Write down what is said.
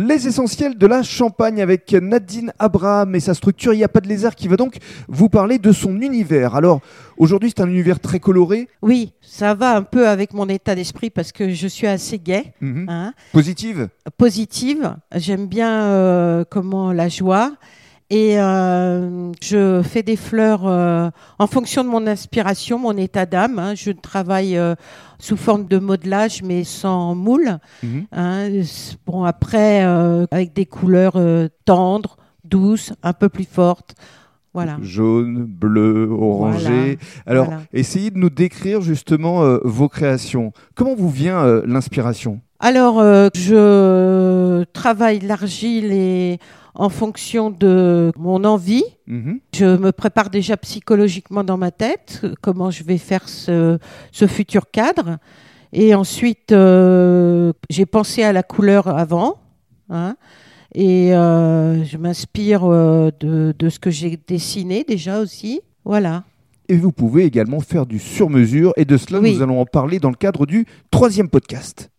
Les essentiels de la Champagne avec Nadine Abraham et sa structure Il n'y a pas de lézard qui va donc vous parler de son univers. Alors aujourd'hui c'est un univers très coloré. Oui, ça va un peu avec mon état d'esprit parce que je suis assez gay, Mhm. hein, Positive? Positive. J'aime bien euh, comment la joie. Et euh, je fais des fleurs euh, en fonction de mon inspiration, mon état d'âme. hein. Je travaille euh, sous forme de modelage, mais sans moule. Mhm. Hein, bon, après, avec des couleurs tendres, douces, un peu plus fortes. Voilà. Jaune, bleu, orangé. Alors voilà. essayez de nous décrire justement vos créations. Comment vous vient l'inspiration? Alors, euh, je travaille l'argile et en fonction de mon envie. Mhm. Je me prépare déjà psychologiquement dans ma tête euh, comment je vais faire ce, ce futur cadre. Et ensuite, euh, j'ai pensé à la couleur avant. hein, et euh, je m'inspire de, de ce que j'ai dessiné déjà aussi. Voilà. Et vous pouvez également faire du sur-mesure et de cela Oui. nous allons en parler dans le cadre du troisième podcast.